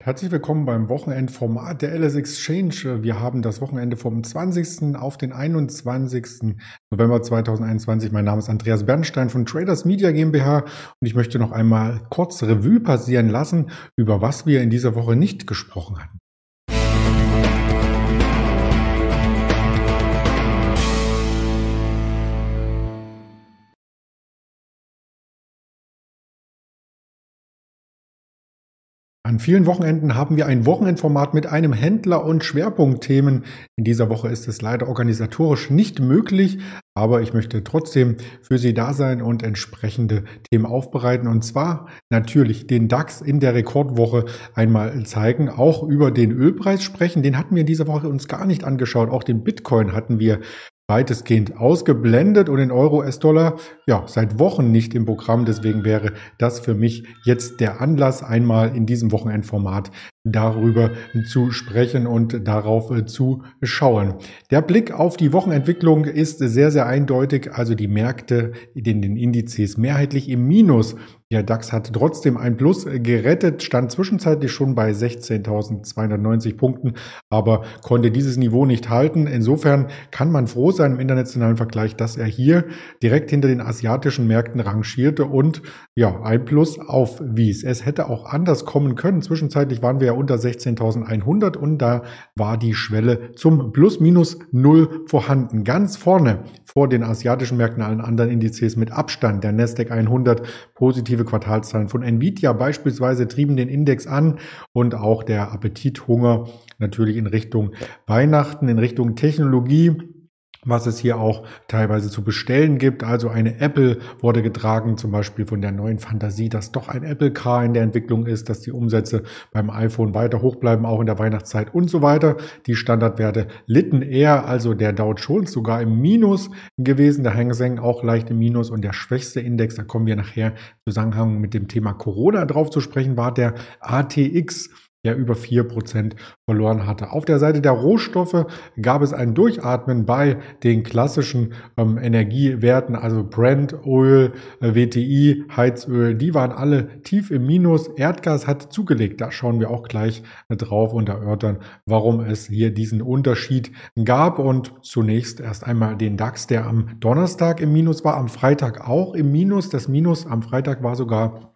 Herzlich willkommen beim Wochenendformat der LS Exchange. Wir haben das Wochenende vom 20. auf den 21. November 2021. Mein Name ist Andreas Bernstein von Traders Media GmbH und ich möchte noch einmal kurz Revue passieren lassen, über was wir in dieser Woche nicht gesprochen hatten. An vielen Wochenenden haben wir ein Wochenendformat mit einem Händler und Schwerpunktthemen. In dieser Woche ist es leider organisatorisch nicht möglich, aber ich möchte trotzdem für Sie da sein und entsprechende Themen aufbereiten. Und zwar natürlich den DAX in der Rekordwoche einmal zeigen, auch über den Ölpreis sprechen. Den hatten wir in dieser Woche uns gar nicht angeschaut. Auch den Bitcoin hatten wir weitestgehend ausgeblendet und den Euro-US-Dollar ja seit Wochen nicht im Programm. Deswegen wäre das für mich jetzt der Anlass, einmal in diesem Wochenendformat darüber zu sprechen und darauf äh, zu schauen. Der Blick auf die Wochenentwicklung ist sehr, sehr eindeutig. Also die Märkte in den Indizes mehrheitlich im Minus. Der DAX hat trotzdem ein Plus gerettet, stand zwischenzeitlich schon bei 16.290 Punkten, aber konnte dieses Niveau nicht halten. Insofern kann man froh sein im internationalen Vergleich, dass er hier direkt hinter den asiatischen Märkten rangierte und ja, ein Plus aufwies. Es hätte auch anders kommen können. Zwischenzeitlich waren wir ja unter 16.100 und da war die Schwelle zum Plus minus Null vorhanden. Ganz vorne vor den asiatischen Märkten, allen anderen Indizes mit Abstand. Der Nasdaq 100, positive Quartalszahlen von Nvidia beispielsweise trieben den Index an und auch der Appetithunger natürlich in Richtung Weihnachten, in Richtung Technologie was es hier auch teilweise zu bestellen gibt. Also eine Apple wurde getragen, zum Beispiel von der neuen Fantasie, dass doch ein Apple Car in der Entwicklung ist, dass die Umsätze beim iPhone weiter hoch bleiben, auch in der Weihnachtszeit und so weiter. Die Standardwerte litten eher, also der Dow Jones sogar im Minus gewesen, der Hang Seng auch leicht im Minus und der schwächste Index, da kommen wir nachher im Zusammenhang mit dem Thema Corona drauf zu sprechen, war der ATX ja über vier Prozent verloren hatte. Auf der Seite der Rohstoffe gab es ein Durchatmen bei den klassischen ähm, Energiewerten, also Brent, Öl, äh, WTI, Heizöl, die waren alle tief im Minus. Erdgas hat zugelegt, da schauen wir auch gleich äh, drauf und erörtern, warum es hier diesen Unterschied gab. Und zunächst erst einmal den DAX, der am Donnerstag im Minus war, am Freitag auch im Minus. Das Minus am Freitag war sogar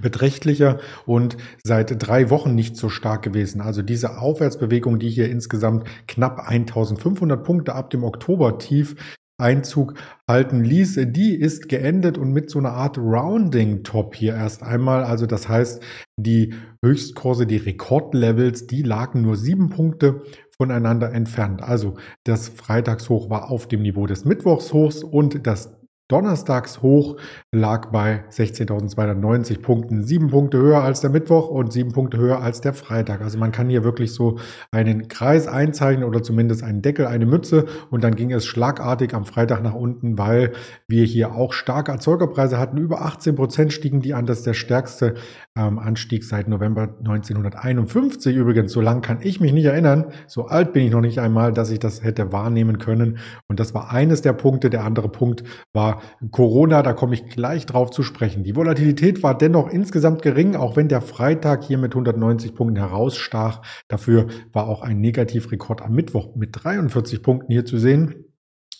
beträchtlicher und seit drei Wochen nicht so stark gewesen. Also diese Aufwärtsbewegung, die hier insgesamt knapp 1500 Punkte ab dem Oktober tief Einzug halten ließ, die ist geendet und mit so einer Art Rounding-Top hier erst einmal. Also das heißt, die Höchstkurse, die Rekordlevels, die lagen nur sieben Punkte voneinander entfernt. Also das Freitagshoch war auf dem Niveau des Mittwochshochs und das Donnerstagshoch lag bei 16.290 Punkten, sieben Punkte höher als der Mittwoch und sieben Punkte höher als der Freitag. Also man kann hier wirklich so einen Kreis einzeichnen oder zumindest einen Deckel, eine Mütze und dann ging es schlagartig am Freitag nach unten, weil wir hier auch starke Erzeugerpreise hatten. Über 18 Prozent stiegen die an. Das ist der stärkste ähm, Anstieg seit November 1951 übrigens. So lang kann ich mich nicht erinnern. So alt bin ich noch nicht einmal, dass ich das hätte wahrnehmen können. Und das war eines der Punkte. Der andere Punkt war Corona, da komme ich gleich drauf zu sprechen. Die Volatilität war dennoch insgesamt gering, auch wenn der Freitag hier mit 190 Punkten herausstach. Dafür war auch ein Negativrekord am Mittwoch mit 43 Punkten hier zu sehen.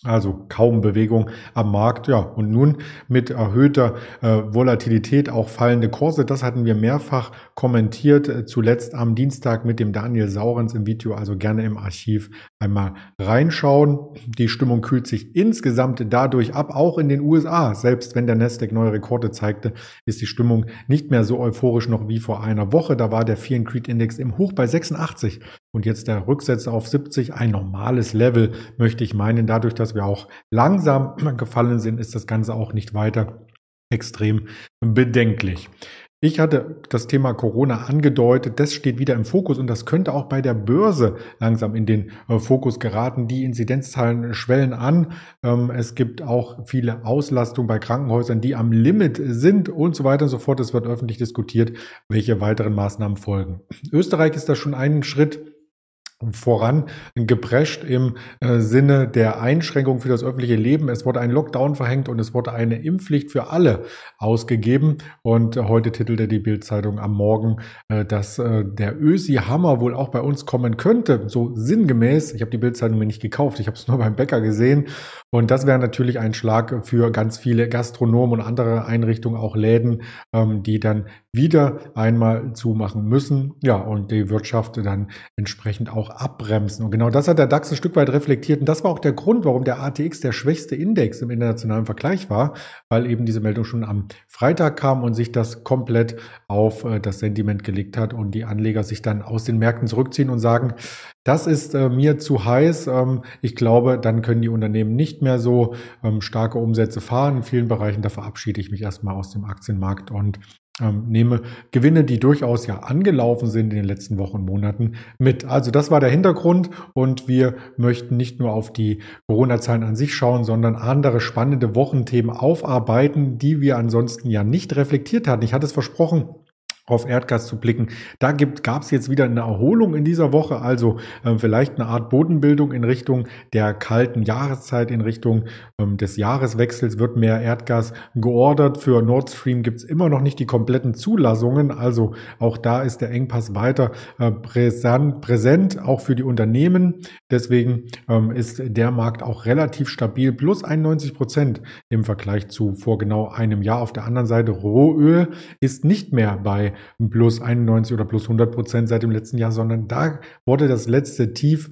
Also kaum Bewegung am Markt, ja. Und nun mit erhöhter äh, Volatilität auch fallende Kurse. Das hatten wir mehrfach kommentiert, äh, zuletzt am Dienstag mit dem Daniel Saurens im Video. Also gerne im Archiv einmal reinschauen. Die Stimmung kühlt sich insgesamt dadurch ab, auch in den USA. Selbst wenn der Nasdaq neue Rekorde zeigte, ist die Stimmung nicht mehr so euphorisch noch wie vor einer Woche. Da war der Fear Creed Index im Hoch bei 86 und jetzt der Rücksetzer auf 70. Ein normales Level, möchte ich meinen. Dadurch, dass wir auch langsam gefallen sind, ist das Ganze auch nicht weiter extrem bedenklich. Ich hatte das Thema Corona angedeutet, das steht wieder im Fokus und das könnte auch bei der Börse langsam in den äh, Fokus geraten. Die Inzidenzzahlen schwellen an. Ähm, es gibt auch viele Auslastungen bei Krankenhäusern, die am Limit sind und so weiter und so fort. Es wird öffentlich diskutiert, welche weiteren Maßnahmen folgen. Österreich ist da schon einen Schritt voran geprescht im äh, Sinne der Einschränkung für das öffentliche Leben. Es wurde ein Lockdown verhängt und es wurde eine Impfpflicht für alle ausgegeben. Und heute titelte die Bildzeitung am Morgen, äh, dass äh, der Ösi-Hammer wohl auch bei uns kommen könnte. So sinngemäß. Ich habe die Bildzeitung mir nicht gekauft. Ich habe es nur beim Bäcker gesehen. Und das wäre natürlich ein Schlag für ganz viele Gastronomen und andere Einrichtungen, auch Läden, ähm, die dann wieder einmal zumachen müssen. Ja, und die Wirtschaft dann entsprechend auch abbremsen. Und genau das hat der DAX ein Stück weit reflektiert. Und das war auch der Grund, warum der ATX der schwächste Index im internationalen Vergleich war, weil eben diese Meldung schon am Freitag kam und sich das komplett auf äh, das Sentiment gelegt hat und die Anleger sich dann aus den Märkten zurückziehen und sagen, das ist äh, mir zu heiß. Ähm, ich glaube, dann können die Unternehmen nicht mehr so ähm, starke Umsätze fahren. In vielen Bereichen, da verabschiede ich mich erstmal aus dem Aktienmarkt und ähm, nehme Gewinne, die durchaus ja angelaufen sind in den letzten Wochen und Monaten mit. Also das war der Hintergrund und wir möchten nicht nur auf die Corona-Zahlen an sich schauen, sondern andere spannende Wochenthemen aufarbeiten, die wir ansonsten ja nicht reflektiert hatten. Ich hatte es versprochen, auf Erdgas zu blicken. Da gab es jetzt wieder eine Erholung in dieser Woche, also äh, vielleicht eine Art Bodenbildung in Richtung der kalten Jahreszeit, in Richtung ähm, des Jahreswechsels wird mehr Erdgas geordert. Für Nord Stream gibt es immer noch nicht die kompletten Zulassungen, also auch da ist der Engpass weiter äh, präsent, präsent, auch für die Unternehmen. Deswegen ähm, ist der Markt auch relativ stabil, plus 91 Prozent im Vergleich zu vor genau einem Jahr. Auf der anderen Seite Rohöl ist nicht mehr bei plus 91 oder plus 100 Prozent seit dem letzten Jahr, sondern da wurde das letzte Tief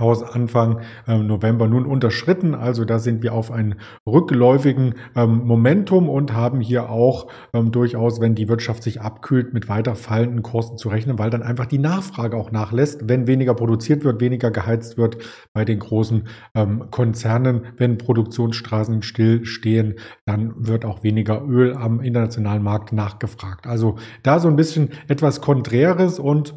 aus Anfang ähm, November nun unterschritten. Also da sind wir auf einen rückläufigen ähm, Momentum und haben hier auch ähm, durchaus, wenn die Wirtschaft sich abkühlt, mit weiter fallenden Kosten zu rechnen, weil dann einfach die Nachfrage auch nachlässt, wenn weniger produziert wird, weniger geheizt wird bei den großen Konzernen, wenn Produktionsstraßen stillstehen, dann wird auch weniger Öl am internationalen Markt nachgefragt. Also da so ein bisschen etwas Konträres und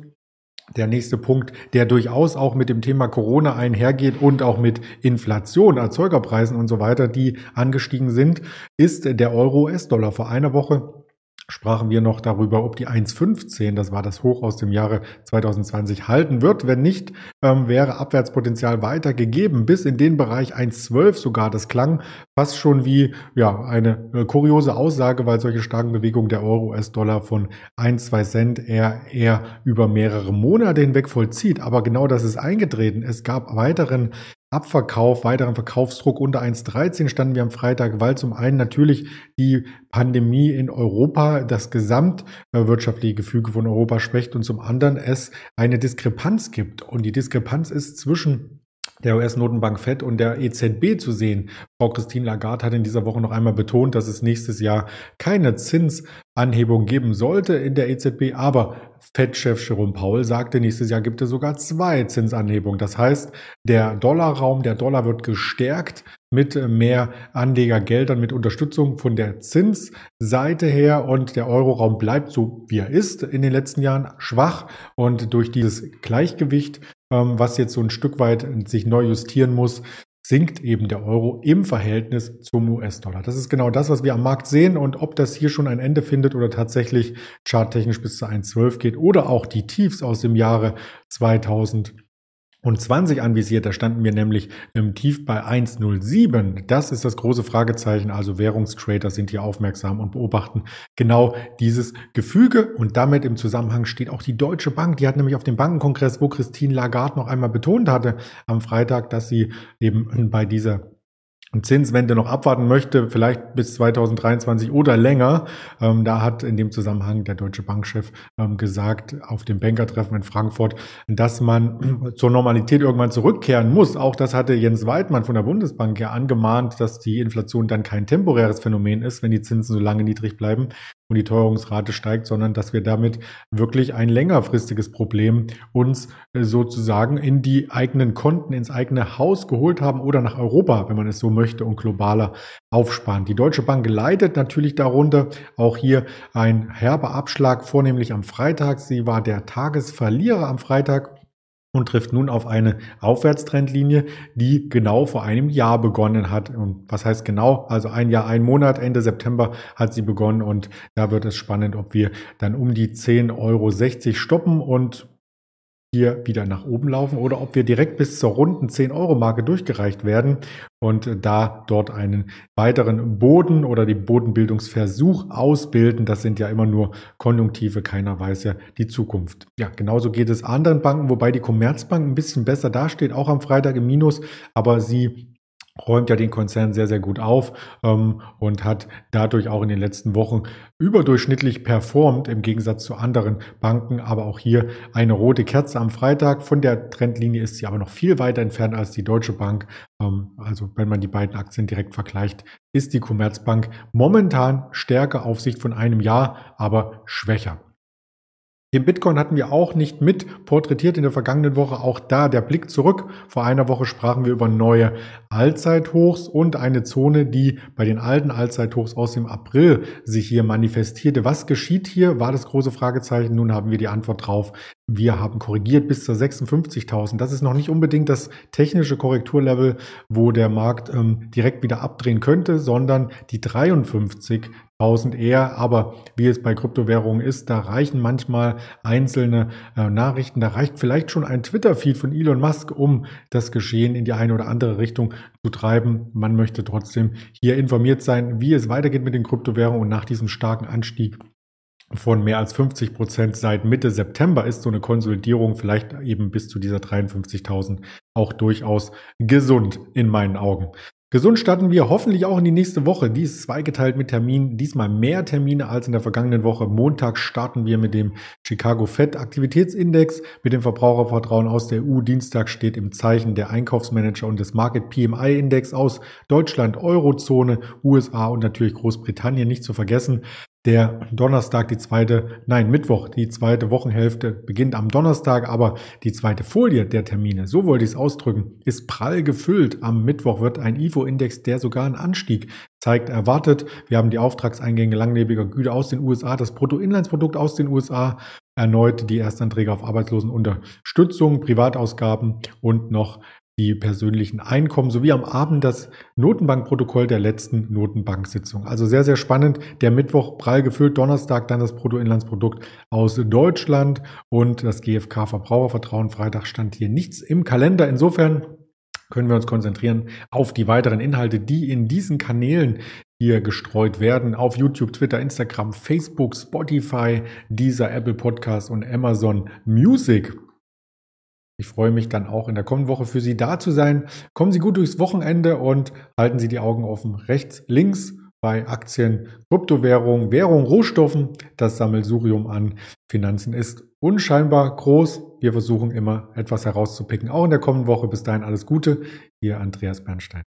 der nächste Punkt, der durchaus auch mit dem Thema Corona einhergeht und auch mit Inflation, Erzeugerpreisen und so weiter, die angestiegen sind, ist der Euro-US-Dollar. Vor einer Woche sprachen wir noch darüber, ob die 1,15, das war das Hoch aus dem Jahre 2020, halten wird. Wenn nicht, ähm, wäre Abwärtspotenzial weiter gegeben, bis in den Bereich 1,12 sogar. Das klang fast schon wie ja, eine äh, kuriose Aussage, weil solche starken Bewegungen der Euro-US-Dollar von 1, 2 Cent eher, eher über mehrere Monate hinweg vollzieht. Aber genau das ist eingetreten. Es gab weiteren Abverkauf, weiteren Verkaufsdruck unter 1,13 standen wir am Freitag, weil zum einen natürlich die Pandemie in Europa das gesamtwirtschaftliche Gefüge von Europa schwächt und zum anderen es eine Diskrepanz gibt. Und die Diskrepanz ist zwischen der US-Notenbank Fed und der EZB zu sehen. Frau Christine Lagarde hat in dieser Woche noch einmal betont, dass es nächstes Jahr keine Zinsanhebung geben sollte in der EZB, aber Fed-Chef Jerome Powell sagte, nächstes Jahr gibt es sogar zwei Zinsanhebungen. Das heißt, der Dollarraum, der Dollar wird gestärkt mit mehr Anlegergeldern, mit Unterstützung von der Zinsseite her und der Euroraum bleibt so, wie er ist in den letzten Jahren schwach und durch dieses Gleichgewicht was jetzt so ein Stück weit sich neu justieren muss, sinkt eben der Euro im Verhältnis zum US-Dollar. Das ist genau das, was wir am Markt sehen und ob das hier schon ein Ende findet oder tatsächlich charttechnisch bis zu 1,12 geht oder auch die Tiefs aus dem Jahre 2000 und 20 anvisiert. Da standen wir nämlich im Tief bei 1,07. Das ist das große Fragezeichen. Also Währungstrader sind hier aufmerksam und beobachten genau dieses Gefüge. Und damit im Zusammenhang steht auch die Deutsche Bank. Die hat nämlich auf dem Bankenkongress, wo Christine Lagarde noch einmal betont hatte am Freitag, dass sie eben bei dieser Zinswende noch abwarten möchte, vielleicht bis 2023 oder länger. Ähm, da hat in dem Zusammenhang der deutsche Bankchef ähm, gesagt, auf dem Bankertreffen in Frankfurt, dass man zur Normalität irgendwann zurückkehren muss. Auch das hatte Jens Weidmann von der Bundesbank ja angemahnt, dass die Inflation dann kein temporäres Phänomen ist, wenn die Zinsen so lange niedrig bleiben und die Teuerungsrate steigt, sondern dass wir damit wirklich ein längerfristiges Problem uns äh, sozusagen in die eigenen Konten, ins eigene Haus geholt haben oder nach Europa, wenn man es so möchte, und globaler aufsparen. Die Deutsche Bank leidet natürlich darunter. Auch hier ein herber Abschlag, vornehmlich am Freitag. Sie war der Tagesverlierer am Freitag und trifft nun auf eine Aufwärtstrendlinie, die genau vor einem Jahr begonnen hat. Und was heißt genau? Also ein Jahr, ein Monat, Ende September hat sie begonnen und da wird es spannend, ob wir dann um die 10,60 Euro stoppen und hier wieder nach oben laufen oder ob wir direkt bis zur runden 10-Euro-Marke durchgereicht werden und da dort einen weiteren Boden oder den Bodenbildungsversuch ausbilden. Das sind ja immer nur Konjunktive, keiner weiß ja die Zukunft. Ja, genauso geht es anderen Banken, wobei die Commerzbank ein bisschen besser dasteht, auch am Freitag im Minus, aber sie räumt ja den Konzern sehr, sehr gut auf ähm, und hat dadurch auch in den letzten Wochen überdurchschnittlich performt im Gegensatz zu anderen Banken. Aber auch hier eine rote Kerze am Freitag. Von der Trendlinie ist sie aber noch viel weiter entfernt als die Deutsche Bank. Ähm, also wenn man die beiden Aktien direkt vergleicht, ist die Commerzbank momentan stärker auf Sicht von einem Jahr, aber schwächer. Den Bitcoin hatten wir auch nicht mit porträtiert in der vergangenen Woche. Auch da der Blick zurück. Vor einer Woche sprachen wir über neue Allzeithochs und eine Zone, die bei den alten Allzeithochs aus dem April sich hier manifestierte. Was geschieht hier? War das große Fragezeichen. Nun haben wir die Antwort drauf. Wir haben korrigiert bis zur 56.000. Das ist noch nicht unbedingt das technische Korrekturlevel, wo der Markt ähm, direkt wieder abdrehen könnte, sondern die 53.000 eher. Aber wie es bei Kryptowährungen ist, da reichen manchmal einzelne äh, Nachrichten. Da reicht vielleicht schon ein Twitter-Feed von Elon Musk, um das Geschehen in die eine oder andere Richtung zu treiben. Man möchte trotzdem hier informiert sein, wie es weitergeht mit den Kryptowährungen und nach diesem starken Anstieg von mehr als 50 Prozent seit Mitte September ist so eine Konsolidierung vielleicht eben bis zu dieser 53.000 auch durchaus gesund in meinen Augen. Gesund starten wir hoffentlich auch in die nächste Woche. Die ist zweigeteilt mit Terminen, diesmal mehr Termine als in der vergangenen Woche. Montag starten wir mit dem Chicago Fed Aktivitätsindex, mit dem Verbrauchervertrauen aus der EU. Dienstag steht im Zeichen der Einkaufsmanager und des Market PMI Index aus Deutschland, Eurozone, USA und natürlich Großbritannien nicht zu vergessen. Der Donnerstag, die zweite, nein, Mittwoch, die zweite Wochenhälfte beginnt am Donnerstag, aber die zweite Folie der Termine, so wollte ich es ausdrücken, ist prall gefüllt. Am Mittwoch wird ein IFO-Index, der sogar einen Anstieg zeigt, erwartet. Wir haben die Auftragseingänge langlebiger Güter aus den USA, das Bruttoinlandsprodukt aus den USA, erneut die Erstanträge auf Arbeitslosenunterstützung, Privatausgaben und noch die persönlichen Einkommen sowie am Abend das Notenbankprotokoll der letzten Notenbanksitzung. Also sehr, sehr spannend. Der Mittwoch prall gefüllt, Donnerstag dann das Bruttoinlandsprodukt aus Deutschland und das GfK Verbrauchervertrauen. Freitag stand hier nichts im Kalender. Insofern können wir uns konzentrieren auf die weiteren Inhalte, die in diesen Kanälen hier gestreut werden. Auf YouTube, Twitter, Instagram, Facebook, Spotify, dieser Apple Podcast und Amazon Music. Ich freue mich dann auch in der kommenden Woche für Sie da zu sein. Kommen Sie gut durchs Wochenende und halten Sie die Augen offen. Rechts, links bei Aktien, Kryptowährungen, Währung, Rohstoffen. Das Sammelsurium an Finanzen ist unscheinbar groß. Wir versuchen immer etwas herauszupicken. Auch in der kommenden Woche. Bis dahin alles Gute. Ihr Andreas Bernstein.